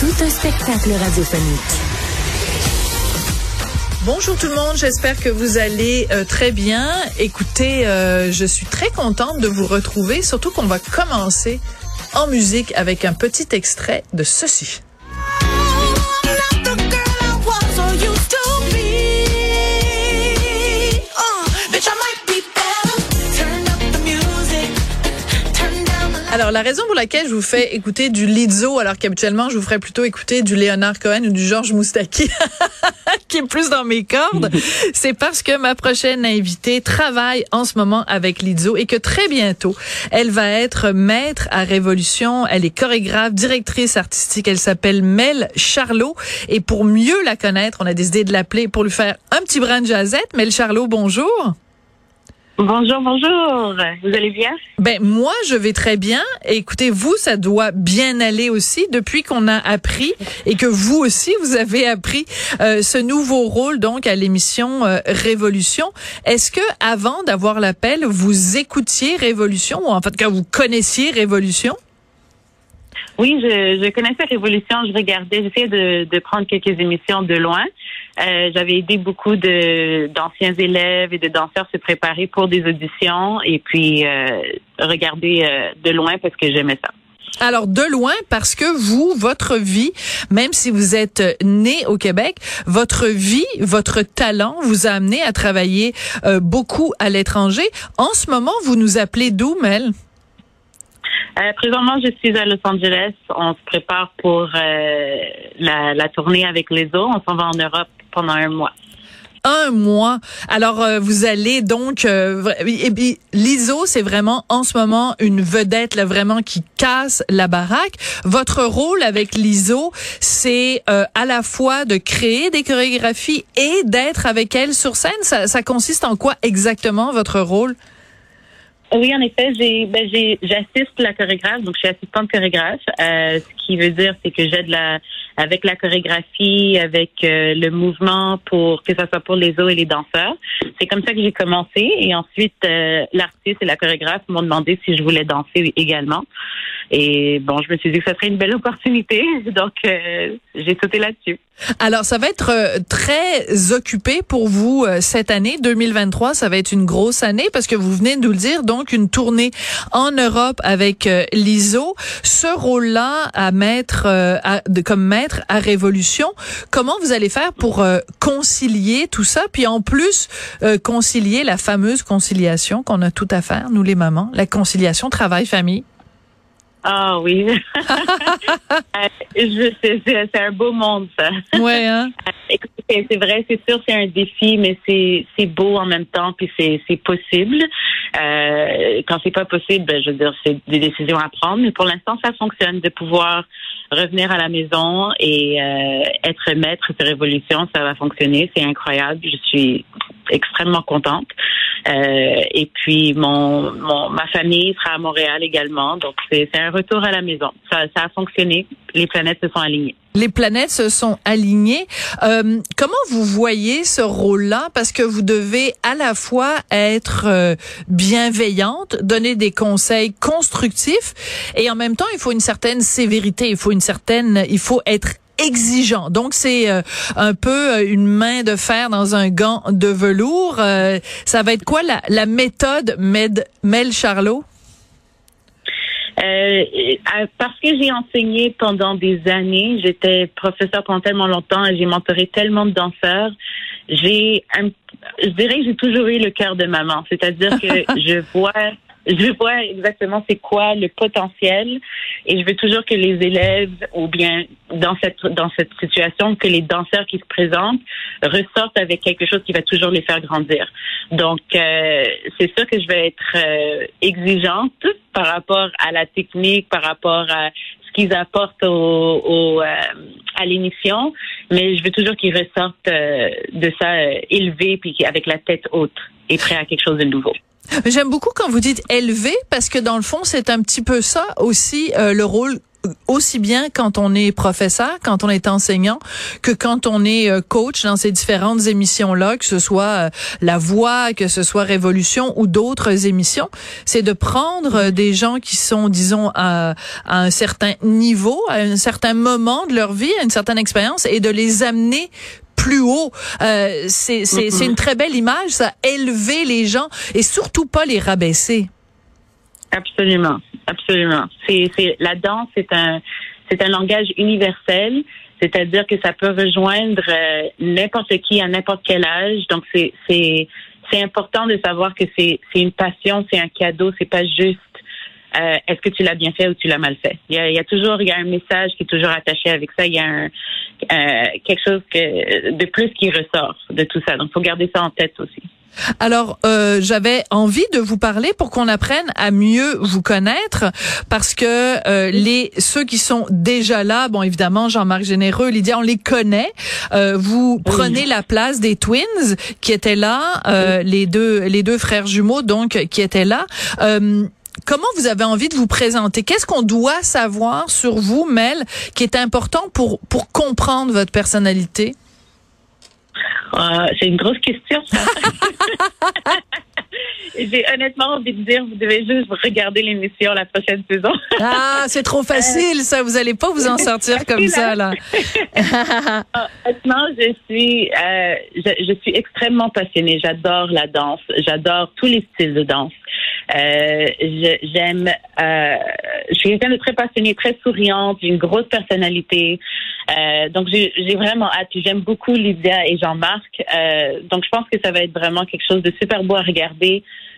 Tout un spectacle radiophonique. Bonjour tout le monde, j'espère que vous allez euh, très bien. Écoutez, euh, je suis très contente de vous retrouver, surtout qu'on va commencer en musique avec un petit extrait de ceci. Alors, la raison pour laquelle je vous fais écouter du Lizzo, alors qu'habituellement, je vous ferais plutôt écouter du Léonard Cohen ou du Georges Moustaki, qui est plus dans mes cordes, c'est parce que ma prochaine invitée travaille en ce moment avec Lizzo et que très bientôt, elle va être maître à Révolution. Elle est chorégraphe, directrice artistique. Elle s'appelle Mel Charlot. Et pour mieux la connaître, on a décidé de l'appeler pour lui faire un petit brin de jazette. Mel Charlot, bonjour. Bonjour, bonjour. Vous allez bien? Ben moi, je vais très bien. écoutez, vous, ça doit bien aller aussi depuis qu'on a appris et que vous aussi, vous avez appris euh, ce nouveau rôle donc à l'émission euh, Révolution. Est-ce que avant d'avoir l'appel, vous écoutiez Révolution ou en fait que vous connaissiez Révolution? Oui, je, je connaissais Révolution. Je regardais, j'essayais de, de prendre quelques émissions de loin. Euh, j'avais aidé beaucoup d'anciens élèves et de danseurs se préparer pour des auditions et puis euh, regarder euh, de loin parce que j'aimais ça. Alors de loin parce que vous, votre vie, même si vous êtes né au Québec, votre vie, votre talent vous a amené à travailler beaucoup à l'étranger. En ce moment, vous nous appelez d'où, Mel? Euh, présentement, je suis à Los Angeles. On se prépare pour euh, la, la, tournée avec les. On s'en va en Europe pendant un mois. Un mois. Alors, euh, vous allez donc... et puis, l'ISO, c'est vraiment en ce moment une vedette, là, vraiment, qui casse la baraque. Votre rôle avec l'ISO, c'est à la fois de créer des chorégraphies et d'être avec elle sur scène. Ça, ça consiste en quoi exactement, votre rôle? Oui, en effet, j'ai, ben, j'ai, j'assiste la chorégraphe, donc je suis assistante chorégraphe. Euh, ce qui veut dire, c'est que j'aide la, avec la chorégraphie, avec euh, le mouvement pour que ça soit pour les os et les danseurs. C'est comme ça que j'ai commencé, et ensuite euh, l'artiste et la chorégraphe m'ont demandé si je voulais danser également. Et bon, je me suis dit que ça serait une belle opportunité, donc euh, j'ai sauté là-dessus. Alors, ça va être euh, très occupé pour vous euh, cette année 2023. Ça va être une grosse année parce que vous venez de nous le dire. Donc, une tournée en Europe avec l'ISO. Ce rôle-là à mettre à, comme maître à Révolution. Comment vous allez faire pour concilier tout ça, puis en plus concilier la fameuse conciliation qu'on a tout à faire, nous les mamans, la conciliation travail-famille. Ah oui. Euh, c'est un beau monde, ça. Ouais, hein? Écoutez, c'est vrai, c'est sûr, c'est un défi, mais c'est, c'est beau en même temps, puis c'est, c'est possible. Euh, quand c'est pas possible, ben, je veux dire, c'est des décisions à prendre, mais pour l'instant, ça fonctionne de pouvoir revenir à la maison et euh, être maître de révolution, ça va fonctionner. C'est incroyable. Je suis extrêmement contente. Euh, et puis mon, mon, ma famille sera à Montréal également, donc c'est un retour à la maison. Ça, ça a fonctionné. Les planètes se sont alignées. Les planètes se sont alignées. Euh, comment vous voyez ce rôle-là? Parce que vous devez à la fois être euh, bienveillante, donner des conseils constructifs, et en même temps, il faut une certaine sévérité, il faut une certaine, il faut être exigeant. Donc c'est euh, un peu euh, une main de fer dans un gant de velours. Euh, ça va être quoi la, la méthode Med, Mel Charlot? Euh, parce que j'ai enseigné pendant des années, j'étais professeur pendant tellement longtemps et j'ai mentoré tellement de danseurs. J'ai, je dirais que j'ai toujours eu le cœur de maman, c'est-à-dire que je vois je vois exactement c'est quoi le potentiel et je veux toujours que les élèves ou bien dans cette dans cette situation que les danseurs qui se présentent ressortent avec quelque chose qui va toujours les faire grandir. Donc euh, c'est sûr que je vais être euh, exigeante par rapport à la technique, par rapport à ce qu'ils apportent au, euh, à l'émission, mais je veux toujours qu'ils ressortent de ça élevés puis avec la tête haute et prêts à quelque chose de nouveau. J'aime beaucoup quand vous dites élevé parce que dans le fond, c'est un petit peu ça aussi le rôle aussi bien quand on est professeur, quand on est enseignant, que quand on est euh, coach dans ces différentes émissions-là, que ce soit euh, La Voix, que ce soit Révolution ou d'autres émissions, c'est de prendre euh, des gens qui sont, disons, à, à, un certain niveau, à un certain moment de leur vie, à une certaine expérience, et de les amener plus haut. Euh, c'est une très belle image, ça, élever les gens et surtout pas les rabaisser. Absolument, absolument. C'est, la danse, c'est un, langage universel, c'est-à-dire que ça peut rejoindre euh, n'importe qui à n'importe quel âge. Donc c'est important de savoir que c'est, c'est une passion, c'est un cadeau, c'est pas juste. Euh, est-ce que tu l'as bien fait ou tu l'as mal fait? Il y a, il y a toujours, il y a un message qui est toujours attaché avec ça. Il y a un, euh, quelque chose que, de plus qui ressort de tout ça. Donc, faut garder ça en tête aussi. Alors, euh, j'avais envie de vous parler pour qu'on apprenne à mieux vous connaître, parce que euh, les ceux qui sont déjà là, bon évidemment Jean-Marc Généreux, Lydia, on les connaît. Euh, vous prenez la place des Twins qui étaient là, euh, les deux les deux frères jumeaux donc qui étaient là. Comment vous avez envie de vous présenter? Qu'est-ce qu'on doit savoir sur vous, Mel, qui est important pour pour comprendre votre personnalité? Euh, c'est une grosse question, ça. J'ai honnêtement envie de dire, vous devez juste regarder l'émission la prochaine saison. ah, c'est trop facile, ça. Vous allez pas vous en sortir comme ça, là. Ah, honnêtement, je suis, euh, je, je, suis extrêmement passionnée. J'adore la danse. J'adore tous les styles de danse. Euh, j'aime, euh, je suis quelqu'un de très passionné, très souriante, une grosse personnalité. Donc j'ai vraiment hâte. J'aime beaucoup Lydia et Jean-Marc. Donc je pense que ça va être vraiment quelque chose de super beau à regarder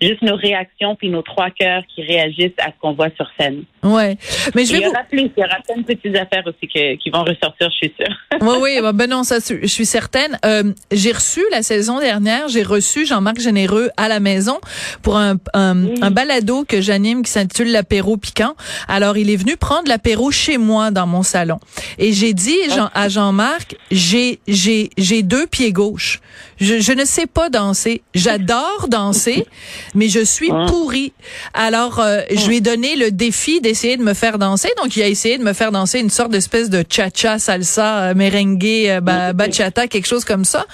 juste nos réactions puis nos trois cœurs qui réagissent à ce qu'on voit sur scène. Ouais, mais je vais il y aura plus, il y aura plein de petites affaires aussi qui vont ressortir, je suis sûre. Oui, oui, bah, ben non, ça, je suis certaine. Euh, j'ai reçu la saison dernière, j'ai reçu Jean-Marc Généreux à la maison pour un, un, balado que j'anime qui s'intitule l'apéro piquant. Alors, il est venu prendre l'apéro chez moi dans mon salon et j'ai dit Jean, à Jean-Marc, j'ai j'ai j'ai deux pieds gauches. Je, je ne sais pas danser. J'adore danser, mais je suis ah. pourrie. Alors, euh, je lui ai donné le défi d'essayer de me faire danser. Donc, il a essayé de me faire danser une sorte d'espèce de cha-cha, salsa, euh, merengue, euh, bachata, quelque chose comme ça.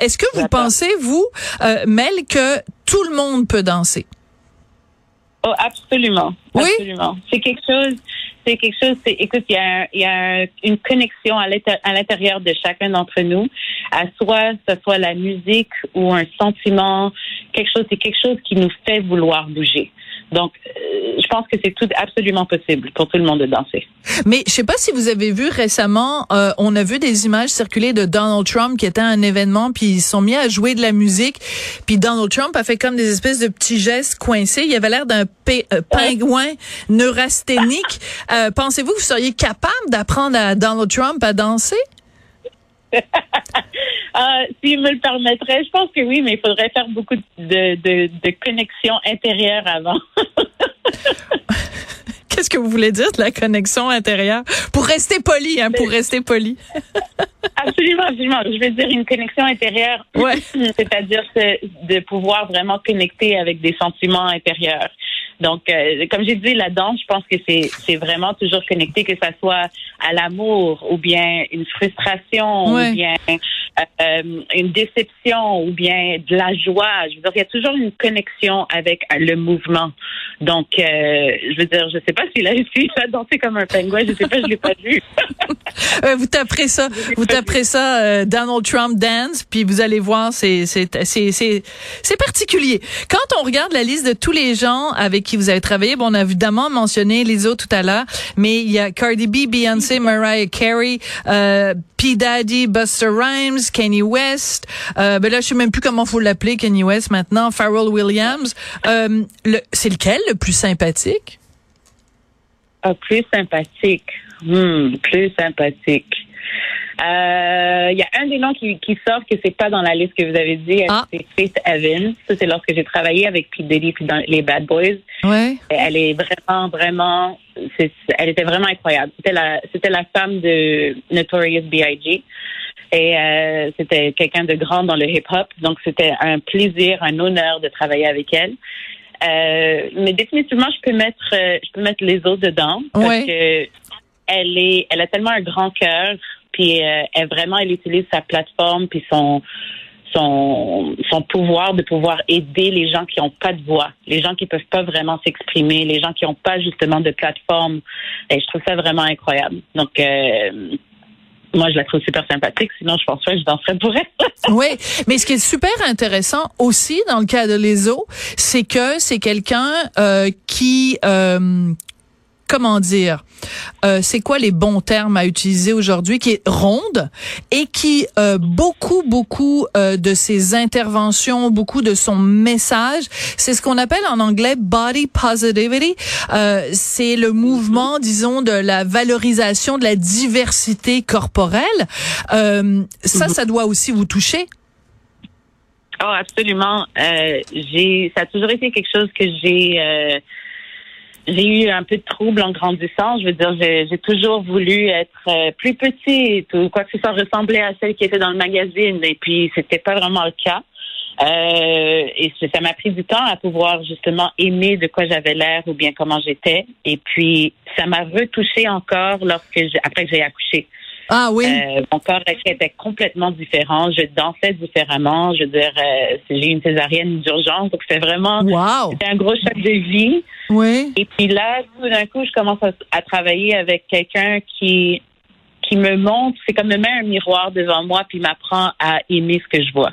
Est-ce que vous pensez, vous, Mel, que tout le monde peut danser? Oh, absolument. Oui? Absolument. C'est quelque chose c'est quelque chose, c'est, écoute, il y a, y a une connexion à l'intérieur de chacun d'entre nous, à soit ce soit la musique ou un sentiment, quelque chose, c'est quelque chose qui nous fait vouloir bouger. Donc, euh, pense que c'est tout absolument possible pour tout le monde de danser. Mais je sais pas si vous avez vu récemment, euh, on a vu des images circuler de Donald Trump qui était à un événement, puis ils sont mis à jouer de la musique, puis Donald Trump a fait comme des espèces de petits gestes coincés. Il avait l'air d'un euh, pingouin neurasthénique. Pensez-vous que vous seriez capable d'apprendre à Donald Trump à danser? Euh, S'il me le permettrait, je pense que oui, mais il faudrait faire beaucoup de, de, de connexions intérieures avant. Qu'est-ce que vous voulez dire de la connexion intérieure? Pour rester poli, hein, pour rester poli. absolument, absolument. Je veux dire une connexion intérieure. Ouais. C'est-à-dire de pouvoir vraiment connecter avec des sentiments intérieurs. Donc, euh, comme j'ai dit, la danse, je pense que c'est c'est vraiment toujours connecté, que ça soit à l'amour ou bien une frustration ou bien euh, une déception ou bien de la joie. Je veux dire, il y a toujours une connexion avec le mouvement. Donc, euh, je veux dire, je sais pas s'il a réussi à danser comme un pingouin. Je sais pas, je l'ai pas vu. vous taperez ça, vous taperez ça, Donald Trump dance, puis vous allez voir, c'est c'est c'est c'est particulier. Quand on regarde la liste de tous les gens avec qui vous avez travaillé. Bon, on a évidemment mentionné les autres tout à l'heure, mais il y a Cardi B, Beyoncé, Mariah Carey, euh, P. Daddy, Buster Rhymes, Kanye West. Euh, ben là, je sais même plus comment faut l'appeler, Kanye West maintenant. Pharrell Williams. Euh, c'est lequel le plus sympathique? Ah, plus sympathique. Hmm, plus sympathique. Euh, il y a un des noms qui, qui sort que c'est pas dans la liste que vous avez dit, ah. c'est Faith Evans. Ça, c'est lorsque j'ai travaillé avec Pete Diddy puis dans les Bad Boys. Ouais. Elle est vraiment, vraiment elle était vraiment incroyable. C'était la, c'était la femme de Notorious B.I.G. Et euh, c'était quelqu'un de grand dans le hip-hop. Donc, c'était un plaisir, un honneur de travailler avec elle. Euh, mais définitivement, je peux mettre, euh, je peux mettre les autres dedans parce que elle est, elle a tellement un grand cœur, puis elle vraiment, elle utilise sa plateforme puis son son, son pouvoir de pouvoir aider les gens qui n'ont pas de voix, les gens qui peuvent pas vraiment s'exprimer, les gens qui n'ont pas justement de plateforme. Et je trouve ça vraiment incroyable. Donc moi, je la trouve super sympathique. Sinon, je pense que je danserais pour elle. oui, mais ce qui est super intéressant aussi dans le cas de Leso, c'est que c'est quelqu'un euh, qui euh, comment dire, euh, c'est quoi les bons termes à utiliser aujourd'hui, qui est ronde et qui euh, beaucoup, beaucoup euh, de ses interventions, beaucoup de son message, c'est ce qu'on appelle en anglais body positivity. Euh, c'est le mouvement, disons, de la valorisation de la diversité corporelle. Euh, ça, ça doit aussi vous toucher? Oh, absolument. j'ai, ça a toujours été quelque chose que j'ai j'ai eu un peu de trouble en grandissant. Je veux dire, j'ai toujours voulu être euh, plus petite ou quoi que ce soit ressembler à celle qui était dans le magazine. Et puis, c'était pas vraiment le cas. Euh, et ça m'a pris du temps à pouvoir justement aimer de quoi j'avais l'air ou bien comment j'étais. Et puis, ça m'a retouché encore lorsque après que j'ai accouché. Ah oui. Euh, mon corps était complètement différent. Je dansais différemment. Je veux dire, euh, j'ai une césarienne d'urgence, donc c'était vraiment wow. c'était un gros choc de vie. Oui. Et puis là, tout d'un coup, je commence à, travailler avec quelqu'un qui qui me montre, c'est comme me met un miroir devant moi puis m'apprend à aimer ce que je vois.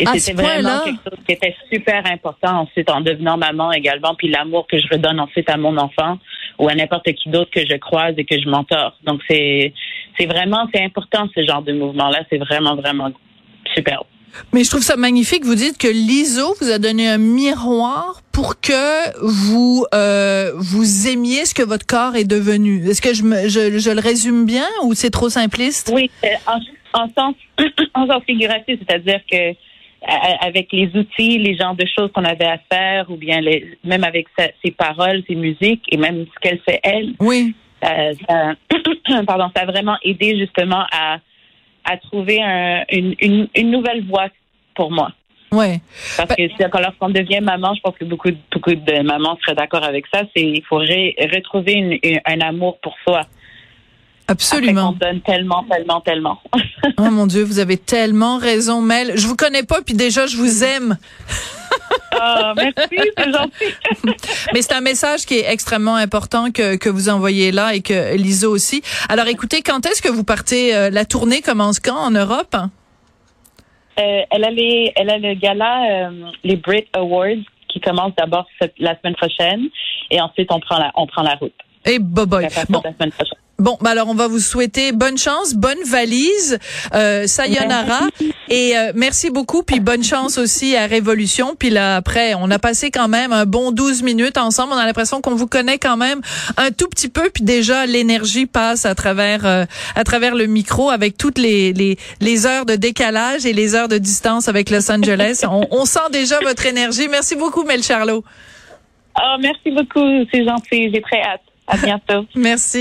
Et c'était vraiment quelque chose qui était super important ensuite en devenant maman également, puis l'amour que je redonne ensuite à mon enfant ou à n'importe qui d'autre que je croise et que je m'entorse. Donc c'est c'est vraiment c'est important ce genre de mouvement là. C'est vraiment vraiment super. Mais je trouve ça magnifique. Vous dites que l'ISO vous a donné un miroir pour que vous euh, vous aimiez ce que votre corps est devenu. Est-ce que je, me, je, je le résume bien ou c'est trop simpliste? Oui, en, en sens en sens figuratif, c'est-à-dire que avec les outils, les genres de choses qu'on avait à faire, ou bien les, même avec ses paroles, ses musiques, et même ce qu'elle fait elle. Oui. Euh, ça, pardon, ça a vraiment aidé justement à, à trouver un, une, une, une, nouvelle voie pour moi. Ouais. Parce que que lorsqu'on devient maman, je pense que beaucoup, beaucoup de mamans seraient d'accord avec ça, c'est il faut retrouver une, un amour pour soi. Absolument. on donne tellement, tellement, tellement. oh mon Dieu, vous avez tellement raison, Mel. Je vous connais pas, puis déjà, je vous aime. oh, merci, c'est gentil. Mais c'est un message qui est extrêmement important que, que vous envoyez là et que l'ISO aussi. Alors écoutez, quand est-ce que vous partez? Euh, la tournée commence? Quand? En Europe? Euh, elle, a les, elle a le gala, euh, les Brit Awards, qui commence d'abord la semaine prochaine, et ensuite on prend la, on prend la route. Et boboy. Bon. La semaine prochaine. Bon, bah alors on va vous souhaiter bonne chance, bonne valise, euh, sayonara et euh, merci beaucoup puis bonne chance aussi à Révolution. Puis là après, on a passé quand même un bon 12 minutes ensemble. On a l'impression qu'on vous connaît quand même un tout petit peu puis déjà l'énergie passe à travers euh, à travers le micro avec toutes les, les les heures de décalage et les heures de distance avec Los Angeles. on, on sent déjà votre énergie. Merci beaucoup Mel Charlot. Oh, merci beaucoup, c'est gentil, j'ai très hâte. À bientôt. merci.